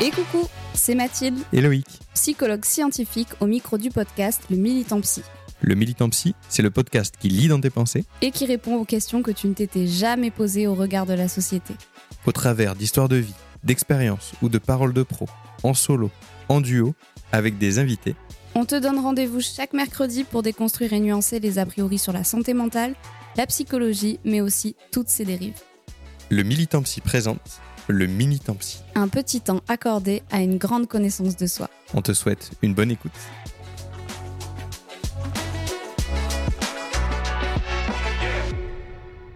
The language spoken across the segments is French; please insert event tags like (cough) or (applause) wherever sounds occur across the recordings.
Et coucou, c'est Mathilde, Et Loïc. psychologue scientifique au micro du podcast Le Militant Psy, Le Militant Psy, c'est le podcast qui lit dans tes pensées et qui répond aux questions que tu ne t'étais jamais posées au regard de la société. au travers d'histoires de vie, d'expériences ou de paroles de pro, en solo, en duo, avec des invités. On te donne rendez-vous chaque mercredi pour déconstruire et nuancer les a priori sur la santé mentale, la psychologie, mais aussi toutes ses dérives. Le Militant Psy présente le Minitant Psy. Un petit temps accordé à une grande connaissance de soi. On te souhaite une bonne écoute.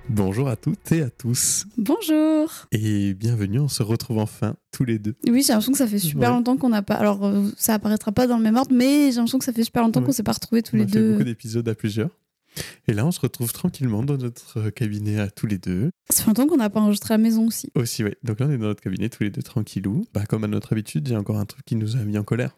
Bonjour à toutes et à tous Bonjour et bienvenue, on se retrouve enfin tous les deux. Oui, j'ai l'impression que ça fait super Ouais. longtemps qu'on n'a pas... Alors, euh, ça apparaîtra pas dans le même ordre, mais j'ai l'impression que ça fait super longtemps Ouais. qu'on s'est pas retrouvés tous on les a fait deux. beaucoup d'épisodes à plusieurs. Et là, on se retrouve tranquillement dans notre cabinet à tous les deux. Ça fait longtemps qu'on n'a pas enregistré à la maison aussi. Aussi, oui. Donc là, on est dans notre cabinet tous les deux tranquillou. Bah, comme à notre habitude, il y a encore un truc qui nous a mis en colère.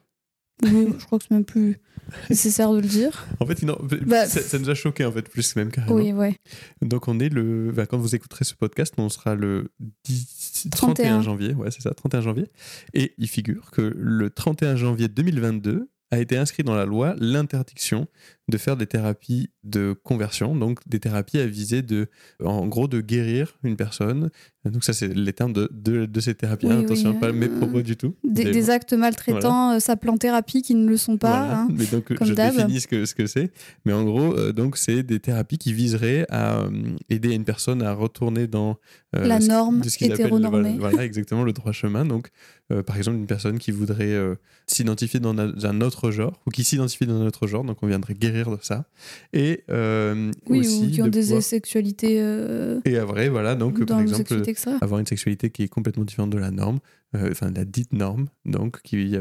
Oui, je crois que c'est même plus (laughs) nécessaire de le dire. En fait, non, Bah, ça, ça nous a choqué en fait, plus même carrément. Oui, ouais. Donc on est le, bah, quand vous écouterez ce podcast, on sera le 10 31. 31 janvier, ouais c'est ça, 31 janvier. Et il figure que le 31 janvier 2022 a été inscrit dans la loi l'interdiction de faire des thérapies de conversion, donc des thérapies à viser de, en gros, de guérir une personne. Donc ça c'est les termes de, de, de ces thérapies. Oui, Attention, oui, pas euh, mes propos du tout. Des, actes maltraitants, euh, s'appelant thérapie qui ne le sont pas. Voilà. hein. Mais donc, comme je d'hab. définis ce que ce que c'est. Mais en gros, euh, donc c'est des thérapies qui viseraient à euh, aider une personne à retourner dans euh, La ce- norme ce hétéronormée. Voilà, voilà, exactement le droit chemin. Donc, euh, par exemple, une personne qui voudrait euh, s'identifier dans un, un autre genre ou qui s'identifie dans un autre genre, donc on viendrait guérir de ça. Et euh, Oui, aussi ou qui ont de des pouvoir- sexualités euh, Et à vrai, voilà, donc par exemple avoir une sexualité qui est complètement différente de la norme, euh, enfin de la dite norme, donc qui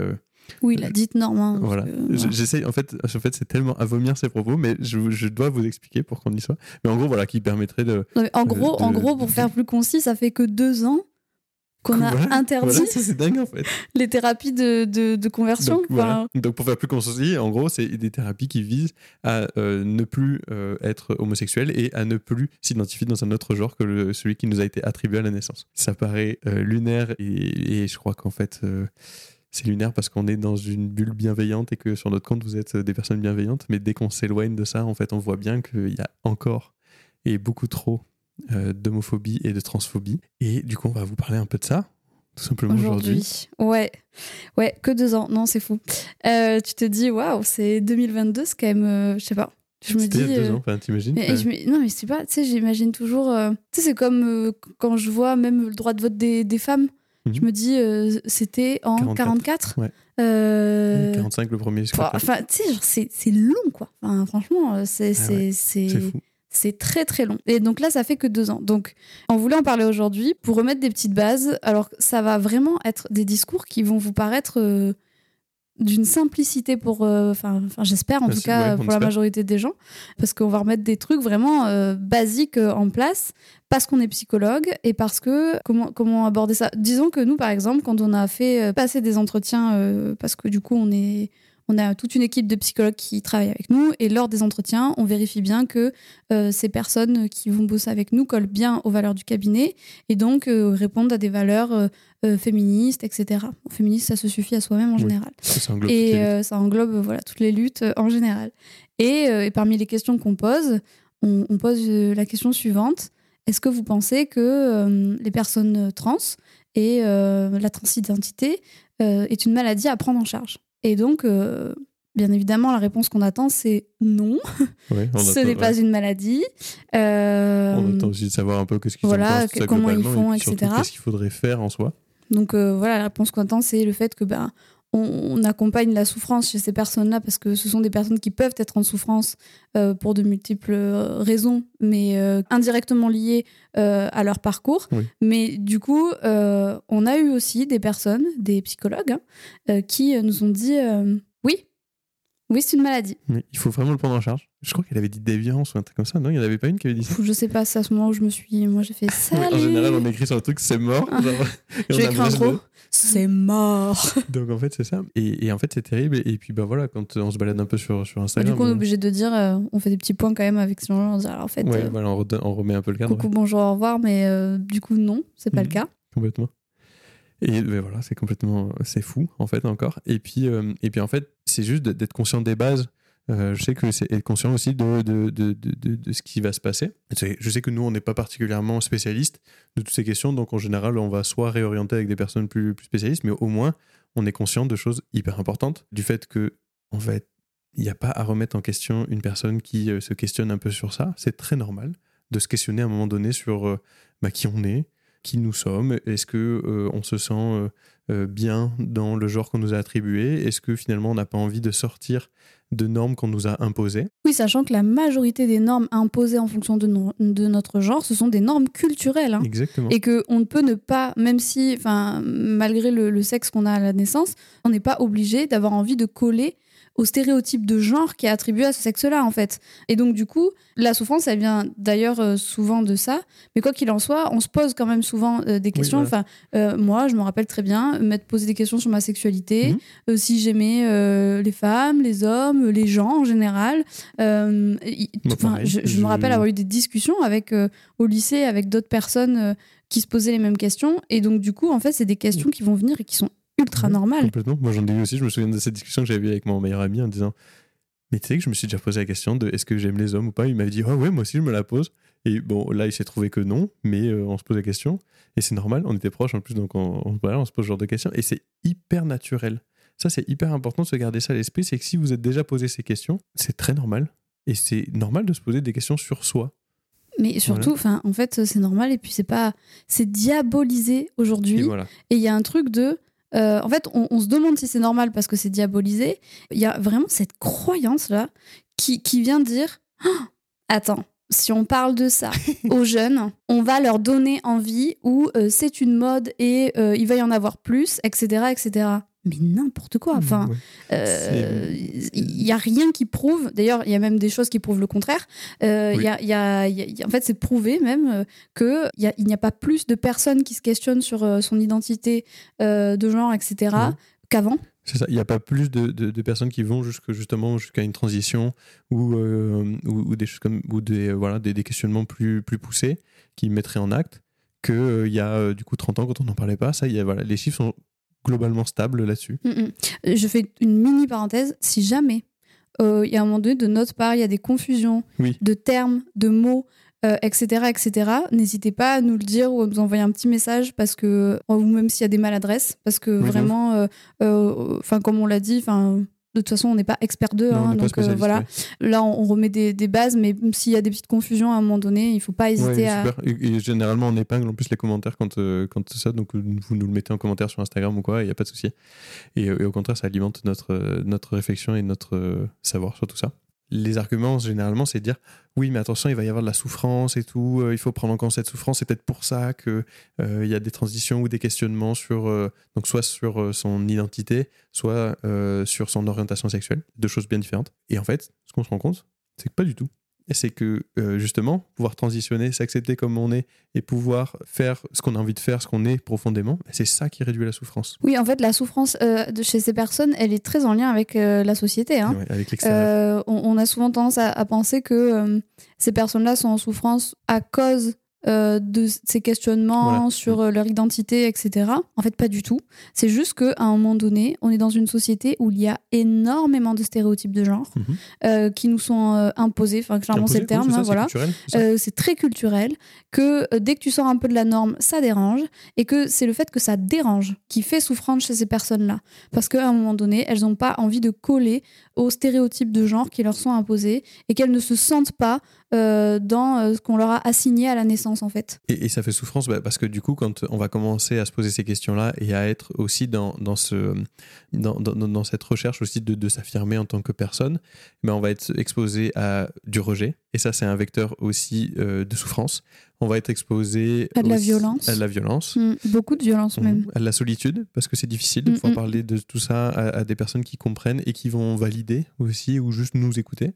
Oui, la dite norme. hein, voilà. que. J'essaye, en fait, en fait c'est tellement à vomir ces propos, mais je, je dois vous expliquer pour qu'on y soit. Mais en gros, voilà, qui permettrait de. Non, mais en, gros, de- en gros, pour de- faire plus concis, ça fait que deux ans qu'on a Voilà, interdit Voilà, ça dingue en fait. (laughs) les thérapies de, de, de conversion. Donc, voilà. Enfin, Donc, pour faire plus concis, en gros, c'est des thérapies qui visent à euh, ne plus euh, être homosexuel et à ne plus s'identifier dans un autre genre que le- celui qui nous a été attribué à la naissance. Ça paraît euh, lunaire et, et je crois qu'en fait. c'est lunaire parce qu'on est dans une bulle bienveillante et que sur notre compte, vous êtes des personnes bienveillantes. Mais dès qu'on s'éloigne de ça, en fait, on voit bien qu'il y a encore et beaucoup trop euh, d'homophobie et de transphobie. Et du coup, on va vous parler un peu de ça, tout simplement aujourd'hui. aujourd'hui. Ouais. Ouais, que deux ans. Non, c'est fou. Euh, tu te dis, waouh, c'est 2022, c'est quand même. euh, je sais pas. Je me dis. il y a deux euh, ans, enfin, t'imagines Mais, Ouais. non, mais c'est pas, tu sais, j'imagine toujours. euh, tu sais, c'est comme quand je vois même le droit de vote des, des femmes. Mhm. Je me dis, c'était en 44, 44. ouais. Euh, 45 le premier enfin, tu sais, genre, c'est long, quoi. Enfin, franchement, c'est Ah ouais, c'est C'est fou. C'est très très long. Et donc là, ça fait que deux ans. Donc, on voulait en parler aujourd'hui pour remettre des petites bases. Alors, ça va vraiment être des discours qui vont vous paraître euh, d'une simplicité pour, euh, enfin, j'espère en Bah, tout cas ouais, pour la majorité des gens, parce qu'on va remettre des trucs vraiment euh, basiques en place, parce qu'on est psychologue et parce que comment comment aborder ça. Disons que nous, par exemple, quand on a fait passer des entretiens, parce que du coup, on est on a toute une équipe de psychologues qui travaillent avec nous et lors des entretiens, on vérifie bien que euh, ces personnes qui vont bosser avec nous collent bien aux valeurs du cabinet et donc euh, répondent à des valeurs euh, féministes, etc. Féministe, ça se suffit à soi-même en Oui. général. Ça englobe Et ça englobe voilà, toutes les luttes en général. Et, et parmi les questions qu'on pose, on, on pose la question suivante. Est-ce que vous pensez que les personnes trans et la transidentité est une maladie à prendre en charge? Et donc, euh, bien évidemment, la réponse qu'on attend, c'est non, Ouais, ce n'est pas une maladie. Euh, On attend aussi de savoir un peu qu'est-ce qu'ils voilà, pensent, comment ils font, et etc. Qu'est-ce qu'il faudrait faire en soi Donc euh, voilà, la réponse qu'on attend, c'est le fait que ben, on, accompagne la souffrance chez ces personnes-là parce que ce sont des personnes qui peuvent être en souffrance euh, pour de multiples euh, raisons, mais euh, indirectement liées euh, à leur parcours. Oui. Mais du coup, on a eu aussi des personnes, des psychologues, hein, qui nous ont dit oui, c'est une maladie. Mais il faut vraiment le prendre en charge. Je crois qu'elle avait dit déviance ou un truc comme ça. Non, il n'y en avait pas une qui avait dit ça. Je sais pas, c'est à ce moment où je me suis. Moi, j'ai fait (laughs) salut. en général, on écrit sur le truc, c'est mort. Ah. genre, (laughs) J'ai écrit un gros. C'est mort. (laughs) Donc en fait, c'est ça. Et, et en fait, c'est terrible. Et puis, bah voilà, quand on se balade un peu sur, sur Bah, Instagram. du coup, on est obligé de dire, euh, on fait des petits points quand même avec ces gens. On dit, alors en fait, ouais, euh, voilà, on, remet un peu le cadre. coucou, ouais, bonjour, au revoir, mais euh, du coup, non, c'est pas Mhm. le cas. complètement. Et ben voilà, c'est complètement. C'est fou, en fait, encore. Et puis, euh, et puis en fait, c'est juste d'être conscient des bases. Euh, je sais que c'est être conscient aussi de, de, de, de, de- ce qui va se passer. Je sais que nous, on n'est pas particulièrement spécialistes de toutes ces questions, donc en général, on va soit réorienter avec des personnes plus, plus spécialistes, mais au moins, on est conscient de choses hyper importantes, du fait que, en fait, il n'y a pas à remettre en question une personne qui euh, se questionne un peu sur ça. C'est très normal de se questionner à un moment donné sur bah, qui on est, qui nous sommes, est-ce que euh, on se sent euh, euh, bien dans le genre qu'on nous a attribué, est-ce que finalement on n'a pas envie de sortir de normes qu'on nous a imposées? Oui, sachant que la majorité des normes imposées en fonction de, no- de notre genre, ce sont des normes culturelles. hein. Exactement. Et qu'on ne peut ne pas, même si, malgré le, le sexe qu'on a à la naissance, on n'est pas obligé d'avoir envie de coller au stéréotype de genre qui est attribué à ce sexe-là, en fait. Et donc, du coup, la souffrance, elle vient d'ailleurs euh, souvent de ça. Mais quoi qu'il en soit, on se pose quand même souvent euh, des questions. voilà. Enfin, euh, moi, je me rappelle très bien m'être posé des questions sur ma sexualité, Mhm. si j'aimais les femmes, les hommes, les gens en général. Y- enfin, je, je me rappelle avoir eu des discussions avec, au lycée avec d'autres personnes qui se posaient les mêmes questions. Et donc, du coup, en fait, c'est des questions qui vont venir et qui sont ultra normales. Complètement. Moi, j'en ai eu aussi. Je me souviens de cette discussion que j'avais eue avec mon meilleur ami en disant Mais tu sais que je me suis déjà posé la question de est-ce que j'aime les hommes ou pas? Il m'avait dit Ah ouais, moi aussi, je me la pose. Et bon, là, il s'est trouvé que non, mais euh, on se pose la question. Et c'est normal, on était proches en plus, donc on, on, voilà, on se pose ce genre de questions. Et c'est hyper naturel. Ça, c'est hyper important de se garder ça à l'esprit. C'est que si vous êtes déjà posé ces questions, c'est très normal. Et c'est normal de se poser des questions sur soi. Mais surtout, enfin, en fait, c'est normal. Et puis, c'est pas. C'est diabolisé aujourd'hui. Et voilà. Et il y a un truc de. Euh, en fait, on, on se demande si c'est normal parce que c'est diabolisé. Il y a vraiment cette croyance-là qui, qui vient dire (gasps) Attends, si on parle de ça (laughs) aux jeunes, on va leur donner envie ou euh, c'est une mode et euh, il va y en avoir plus, etc. etc. Mais n'importe quoi. Enfin, Ouais. euh, il y a rien qui prouve. D'ailleurs, il y a même des choses qui prouvent le contraire. Euh, il Oui. y a- il y a- il y a- en fait, c'est prouvé même euh, que il y a- il n'y a pas plus de personnes qui se questionnent sur euh, son identité euh, de genre, etc. Ouais. qu'avant. C'est ça. Il n'y a pas plus de, de- de personnes qui vont jusque, justement jusqu'à une transition ou, ou, ou des choses comme ou des voilà des, des questionnements plus plus poussés qui mettraient en acte euh, il y a du coup 30 ans quand on n'en parlait pas. Ça, il y a, voilà, les chiffres sont globalement stables là-dessus. Mm, mm. Euh, Je fais une mini parenthèse. Si jamais euh, il y a un moment donné de notre part, il y a des confusions Oui. de termes, de mots, euh, etc., etc., n'hésitez pas à nous le dire ou à nous envoyer un petit message parce que, ou même s'il y a des maladresses, parce que Oui, de vraiment, euh, enfin, comme on l'a dit, enfin. De toute façon, on n'est pas expert d'eux, hein, donc euh, voilà. ouais. Là, on, on remet des, des bases, mais s'il y a des petites confusions à un moment donné, il faut pas hésiter Ouais, à. Et, et généralement, on épingle en plus les commentaires quand, euh, quand c'est ça. Donc, euh, vous nous le mettez en commentaire sur Instagram ou quoi, il n'y a pas de souci. Et, euh, et au contraire, ça alimente notre, euh, notre réflexion et notre euh, savoir sur tout ça. Les arguments, généralement, c'est de dire oui, mais attention, il va y avoir de la souffrance et tout, euh, il faut prendre en compte cette souffrance. C'est peut-être pour ça qu'il euh, y a des transitions ou des questionnements sur, euh, donc soit sur son identité, soit sur son orientation sexuelle, deux choses bien différentes. Et en fait, ce qu'on se rend compte, c'est que pas du tout c'est que euh, justement, pouvoir transitionner, s'accepter comme on est et pouvoir faire ce qu'on a envie de faire, ce qu'on est profondément, c'est ça qui réduit la souffrance. Oui, en fait, la souffrance euh, de chez ces personnes, elle est très en lien avec euh, la société. Hein. avec l'extérieur. On, on, a souvent tendance à penser que ces personnes-là sont en souffrance à cause euh, de ces questionnements sur euh, leur identité, etc. En fait, pas du tout. C'est juste qu'à un moment donné, on est dans une société où il y a énormément de stéréotypes de genre mhm. euh, qui nous sont imposés. Enfin, clairement, c'est le terme. Hein, voilà. C'est très culturel. Que dès que tu sors un peu de la norme, ça dérange. Et que c'est le fait que ça dérange qui fait souffrance chez ces personnes-là. Parce qu'à un moment donné, elles n'ont pas envie de coller aux stéréotypes de genre qui leur sont imposés et qu'elles ne se sentent pas euh, dans euh, ce qu'on leur a assigné à la naissance en fait. Et, ça fait souffrance bah, parce que du coup quand on va commencer à se poser ces questions-là et à être aussi dans, dans ce, dans, dans, cette recherche aussi de, s'affirmer en tant que personne, bah, on va être exposé à du rejet et ça c'est un vecteur aussi euh, de souffrance. On va être exposé à de la violence. À de la violence. Mm, beaucoup de violence même. Mm, à de la solitude, parce que c'est difficile de mm, pouvoir parler de tout ça à, à, des personnes qui comprennent et qui vont valider aussi ou juste nous écouter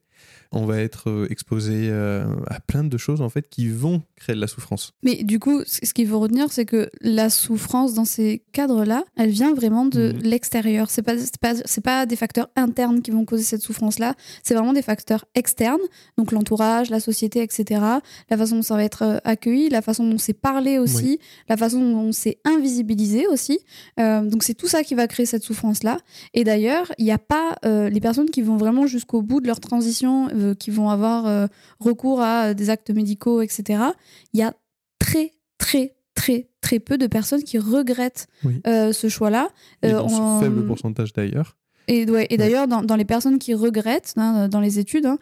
on va être euh, exposé euh, à plein de choses en fait qui vont créer de la souffrance. Mais du coup, ce qu'il faut retenir, c'est que la souffrance dans ces cadres-là, elle vient vraiment de mhm. l'extérieur. C'est pas pas, pas des facteurs internes qui vont causer cette souffrance-là. C'est vraiment des facteurs externes, donc l'entourage, la société, etc. La façon dont ça va être euh, accueilli, la façon dont c'est parlé aussi, la façon dont c'est invisibilisé aussi. donc c'est tout ça qui va créer cette souffrance-là. Et d'ailleurs, il n'y a pas les personnes qui vont vraiment jusqu'au bout de leur transition euh, qui vont avoir euh, recours à des actes médicaux, etc., il y a très, très, très, très peu de personnes qui regrettent euh, ce choix-là. un faible pourcentage d'ailleurs. Et, et d'ailleurs, dans, les personnes qui regrettent, hein, dans les études, hein,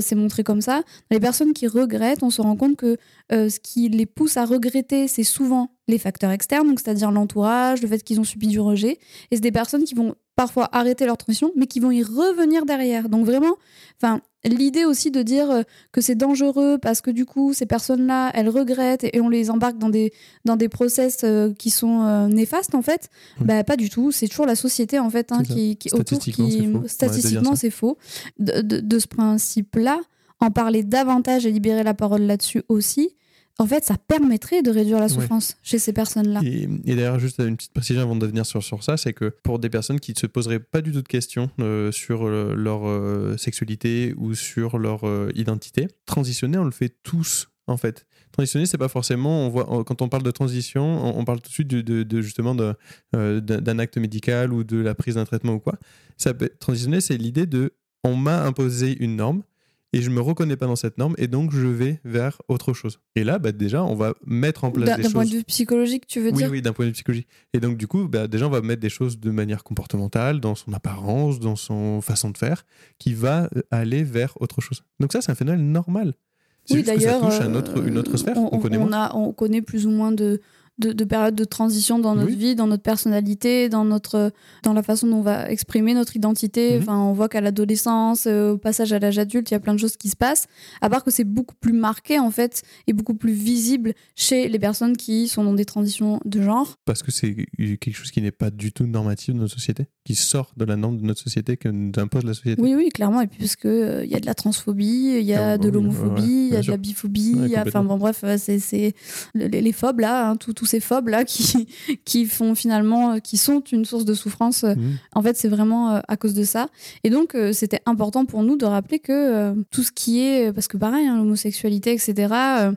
c'est montré comme ça, dans les personnes qui regrettent, on se rend compte que ce qui les pousse à regretter, c'est souvent les facteurs externes, donc c'est-à-dire l'entourage, le fait qu'ils ont subi du rejet. Et c'est des personnes qui vont parfois arrêter leur transition, mais qui vont y revenir derrière. Donc vraiment, enfin, l'idée aussi de dire euh, que c'est dangereux parce que du coup ces personnes-là elles regrettent et on les embarque dans des dans des process euh, qui sont euh, néfastes en fait bah pas du tout. C'est toujours la société en fait hein, qui, qui autour qui statistiquement c'est faux, De, de, ce principe là en parler davantage et libérer la parole là-dessus aussi en fait, ça permettrait de réduire la souffrance chez ces personnes-là. Et, d'ailleurs, juste une petite précision avant de venir sur, sur ça, c'est que pour des personnes qui ne se poseraient pas du tout de questions euh, sur euh, leur euh, sexualité ou sur leur identité, transitionner, on le fait tous, en fait. Transitionner, c'est pas forcément, on voit, quand on parle de transition, on, parle tout de suite de, justement d'un acte médical ou de la prise d'un traitement ou quoi. Ça transitionner, c'est l'idée de on m'a imposé une norme, et je me reconnais pas dans cette norme et donc je vais vers autre chose. Et là, bah, déjà, on va mettre en place des choses. D'un point de vue psychologique, tu veux dire Oui, d'un point de vue psychologique. Et donc, du coup, bah, déjà, on va mettre des choses de manière comportementale, dans son apparence, dans son façon de faire, qui va euh, aller vers autre chose. Donc ça, c'est un phénomène normal. Oui, d'ailleurs, ça touche à autre, une autre sphère. On, connaît on, a, on connaît plus ou moins de de, de périodes de transition dans notre vie, dans notre personnalité, dans, notre, dans la façon dont on va exprimer notre identité. Mhm. Enfin, on voit qu'à l'adolescence, euh, au passage à l'âge adulte, il y a plein de choses qui se passent. À part que c'est beaucoup plus marqué, en fait, et beaucoup plus visible chez les personnes qui sont dans des transitions de genre. Parce que c'est quelque chose qui n'est pas du tout normatif de notre société, qui sort de la norme de notre société, que nous impose la société. Oui, oui, clairement. Et puis parce qu'il euh, il y a de la transphobie, il y a ah, de l'homophobie, il y a de la biphobie, enfin bon, bref, c'est les, les phobes là, hein, tout, tout ces phobes là qui, (laughs) qui font finalement, euh, qui sont une source de souffrance. Euh, mmh. En fait, c'est vraiment euh, à cause de ça. Et donc, c'était important pour nous de rappeler que tout ce qui est, parce que pareil, hein, l'homosexualité, etc.,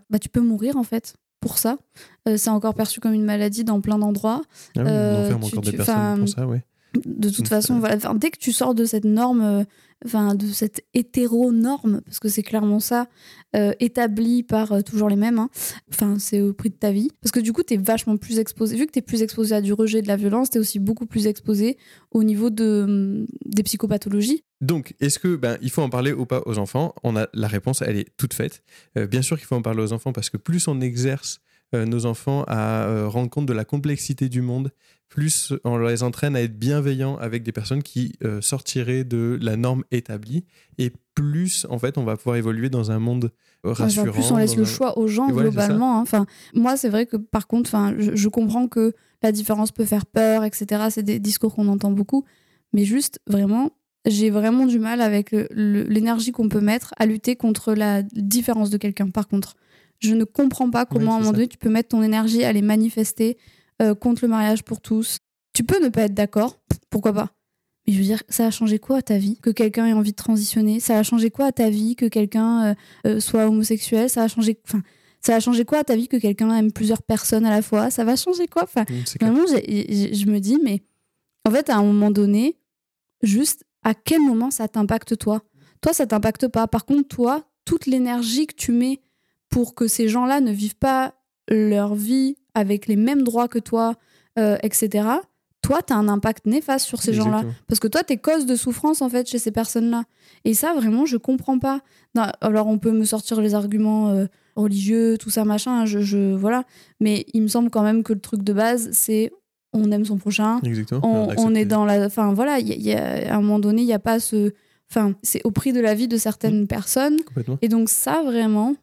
bah, tu peux mourir en fait pour ça. c'est encore perçu comme une maladie dans plein d'endroits. Ah oui, encore des personnes pour ça, oui. De toute façon, voilà, dès que tu sors de cette norme enfin, de cette hétéronorme, parce que c'est clairement ça, euh, établi par euh, toujours les mêmes. Hein. Enfin, c'est au prix de ta vie. Parce que du coup, tu es vachement plus exposé. Vu que tu es plus exposé à du rejet, de la violence, tu es aussi beaucoup plus exposé au niveau de, des psychopathologies. Donc, est-ce que ben, il faut en parler ou pas aux enfants? On a la réponse, elle est toute faite. Euh, bien sûr qu'il faut en parler aux enfants parce que plus on exerce euh, nos enfants à euh, rendre compte de la complexité du monde, plus on les entraîne à être bienveillants avec des personnes qui euh, sortiraient de la norme établie, et plus en fait on va pouvoir évoluer dans un monde euh, rassurant. plus on laisse le un- choix aux gens Et globalement. hein. Enfin, moi, c'est vrai que par contre, enfin, je, je comprends que la différence peut faire peur, etc. C'est des discours qu'on entend beaucoup, mais juste vraiment, j'ai vraiment du mal avec l'énergie qu'on peut mettre à lutter contre la différence de quelqu'un. Par contre, je ne comprends pas comment Oui, à un moment donné tu peux mettre ton énergie à les manifester euh, contre le mariage pour tous. Tu peux ne pas être d'accord, pourquoi pas. Mais je veux dire, ça a changé quoi à ta vie que quelqu'un ait envie de transitionner? Ça a changé quoi à ta vie que quelqu'un euh, euh, soit homosexuel? Ça a changé, enfin, ça a changé quoi à ta vie que quelqu'un aime plusieurs personnes à la fois? Ça va changer quoi? Enfin, vraiment, je me dis, mais en fait, à un moment donné, juste à quel moment ça t'impacte toi? Toi, ça t'impacte pas. Par contre, toi, toute l'énergie que tu mets pour que ces gens-là ne vivent pas leur vie avec les mêmes droits que toi, euh, etc. Toi, tu as un impact néfaste sur ces gens-là. Parce que toi, t'es cause de souffrance, en fait, chez ces personnes-là. Et ça, vraiment, je comprends pas. Non, alors, on peut me sortir les arguments euh, religieux, tout ça, machin, je, je- voilà. Mais il me semble quand même que le truc de base, c'est on aime son prochain, Exactement. on, est dans la... Enfin, voilà, il y a- y a- à un moment donné, il n'y a pas ce... Enfin, c'est au prix de la vie de certaines Mmh. personnes. Complètement. Et donc ça, vraiment,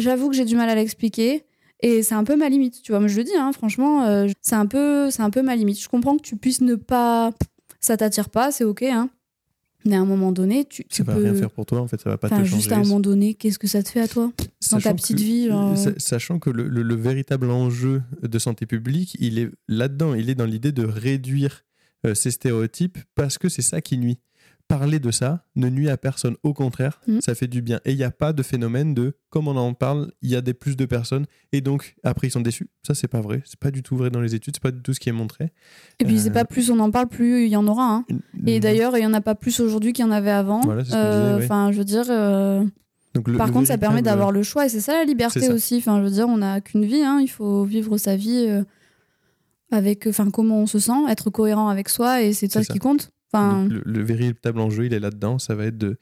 j'avoue que j'ai du mal à l'expliquer. Et c'est un peu ma limite, tu vois. Mais je le dis, hein, franchement, euh, c'est un, peu, c'est un peu ma limite. Je comprends que tu puisses ne pas... Ça t'attire pas, c'est OK, hein. Mais à un moment donné, tu, tu Ça va peux... rien faire pour toi, en fait, ça va pas Enfin, te changer. juste à un moment donné, qu'est-ce que ça te fait à toi dans ta petite que- vie genre, Sachant que le, le- le véritable enjeu de santé publique, il est là-dedans. Il est dans l'idée de réduire euh, ces stéréotypes parce que c'est ça qui nuit. Parler de ça ne nuit à personne. Au contraire, Mhm. ça fait du bien. Et il n'y a pas de phénomène de, comme on en parle, il y a des plus de personnes et donc après ils sont déçus. Ça, c'est pas vrai. C'est pas du tout vrai dans les études. C'est pas du tout ce qui est montré. Et puis, c'est euh, pas plus on en parle, plus il y en aura. Hein. Et d'ailleurs, il y en a pas plus aujourd'hui qu'il y en avait avant. Voilà, Euh, disait. Enfin, je veux dire... euh, Donc, le- Par le contre, ça permet d'avoir le choix et c'est ça la liberté aussi. Enfin, je veux dire, on n'a qu'une vie, hein. il faut vivre sa vie avec, enfin, comment on se sent, être cohérent avec soi et c'est ça ça. qui compte. Enfin, le, le véritable enjeu, il est là-dedans. Ça va être de,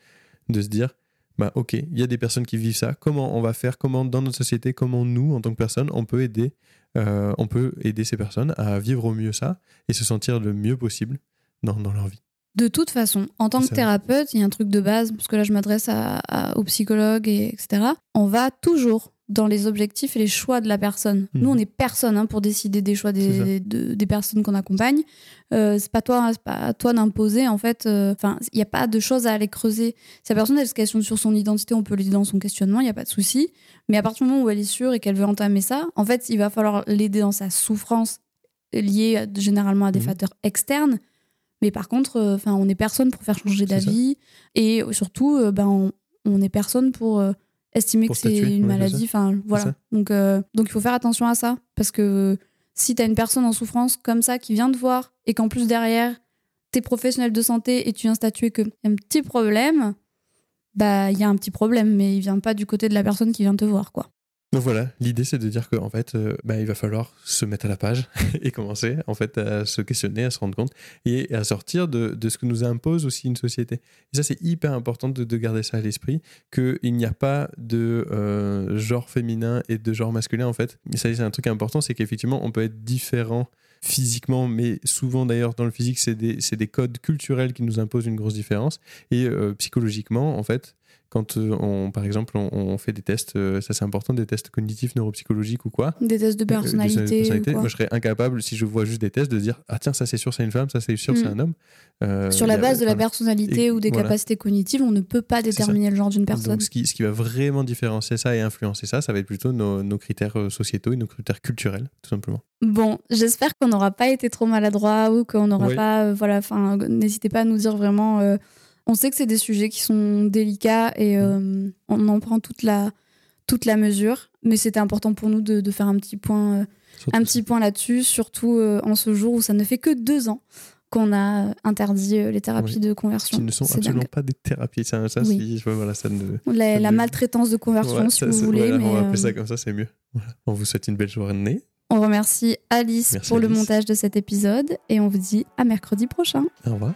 de se dire, bah, ok, il y a des personnes qui vivent ça. Comment on va faire Comment dans notre société, comment nous, en tant que personne, on peut aider, euh, on peut aider ces personnes à vivre au mieux ça et se sentir le mieux possible dans, dans leur vie. de toute façon, en tant que thérapeute, il y a un truc de base, parce que là, je m'adresse à- à- aux psychologues, et, etc. On va toujours dans les objectifs et les choix de la personne. Mhm. Nous, on n'est personne hein, pour décider des choix des, de- des personnes qu'on accompagne. Euh, c'est pas toi, c'est pas à toi d'imposer en fait. euh, Enfin, il n'y a pas de choses à aller creuser. Si la personne elle se questionne sur son identité, on peut l'aider dans son questionnement, il n'y a pas de souci. Mais à partir du moment où elle est sûre et qu'elle veut entamer ça, en fait, il va falloir l'aider dans sa souffrance liée généralement à des Mhm. facteurs externes. Mais par contre, euh, enfin, on n'est personne pour faire changer d'avis et surtout, euh, ben, on, on est personne pour estimer que c'est une maladie. Enfin, voilà. Donc, euh, donc il faut faire attention à ça parce que si tu as une personne en souffrance comme ça qui vient te voir et qu'en plus derrière, tu es professionnel de santé et tu viens statuer qu'il y a un petit problème, bah il y a un petit problème, mais il vient pas du côté de la personne qui vient te voir, quoi. Donc voilà, l'idée c'est de dire qu'en fait, euh, bah, il va falloir se mettre à la page (laughs) et commencer en fait à se questionner, à se rendre compte et à sortir de, de ce que nous impose aussi une société. Et ça c'est hyper important de, de garder ça à l'esprit, qu'il n'y a pas de euh, genre féminin et de genre masculin en fait. Et ça c'est un truc important, c'est qu'effectivement on peut être différent physiquement, mais souvent d'ailleurs dans le physique c'est des, des codes culturels qui nous imposent une grosse différence. Et euh, psychologiquement en fait, quand euh, on, par exemple, on, on fait des tests, euh, ça c'est important, des tests cognitifs, neuropsychologiques ou quoi. Des tests de euh, personnalité. ou quoi. moi je serais incapable, si je vois juste des tests, de dire Ah tiens, ça c'est sûr, c'est une femme, ça c'est sûr, Mm. c'est un homme. Euh, Sur la a- base de la personnalité Et ou des voilà. capacités cognitives, on ne peut pas déterminer le genre d'une personne. Donc, ce qui, ce qui va vraiment différencier ça et influencer ça, ça va être plutôt nos, nos critères sociétaux et nos critères culturels, tout simplement. Bon, j'espère qu'on n'aura pas été trop maladroit ou qu'on n'aura Oui. pas. euh, voilà, enfin, n'hésitez pas à nous dire vraiment. euh, on sait que c'est des sujets qui sont délicats et euh, on en prend toute la, toute la mesure, mais c'était important pour nous de, de faire un petit point, euh, un petit point là-dessus, surtout euh, en ce jour où ça ne fait que deux ans qu'on a interdit les thérapies Oui. de conversion. Qui ne sont absolument dingue. pas des thérapies. Ça, ça, Oui. si- ouais, voilà, ça ne. La, la maltraitance de conversion, Ouais, si vous voulez. voilà, mais, on va appeler ça comme ça, c'est mieux. Voilà. On vous souhaite une belle journée. on remercie Alice Merci, pour le montage de cet épisode et on vous dit à mercredi prochain. Au revoir.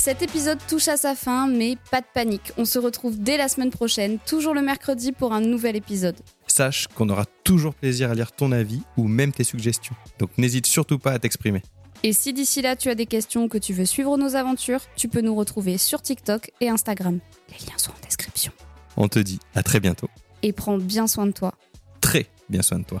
Cet épisode touche à sa fin, mais pas de panique. On se retrouve dès la semaine prochaine, toujours le mercredi pour un nouvel épisode. Sache qu'on aura toujours plaisir à lire ton avis ou même tes suggestions. Donc n'hésite surtout pas à t'exprimer. Et si d'ici là tu as des questions ou que tu veux suivre nos aventures, tu peux nous retrouver sur TikTok et Instagram. Les liens sont en description. On te dit à très bientôt. Et prends bien soin de toi. Très bien soin de toi.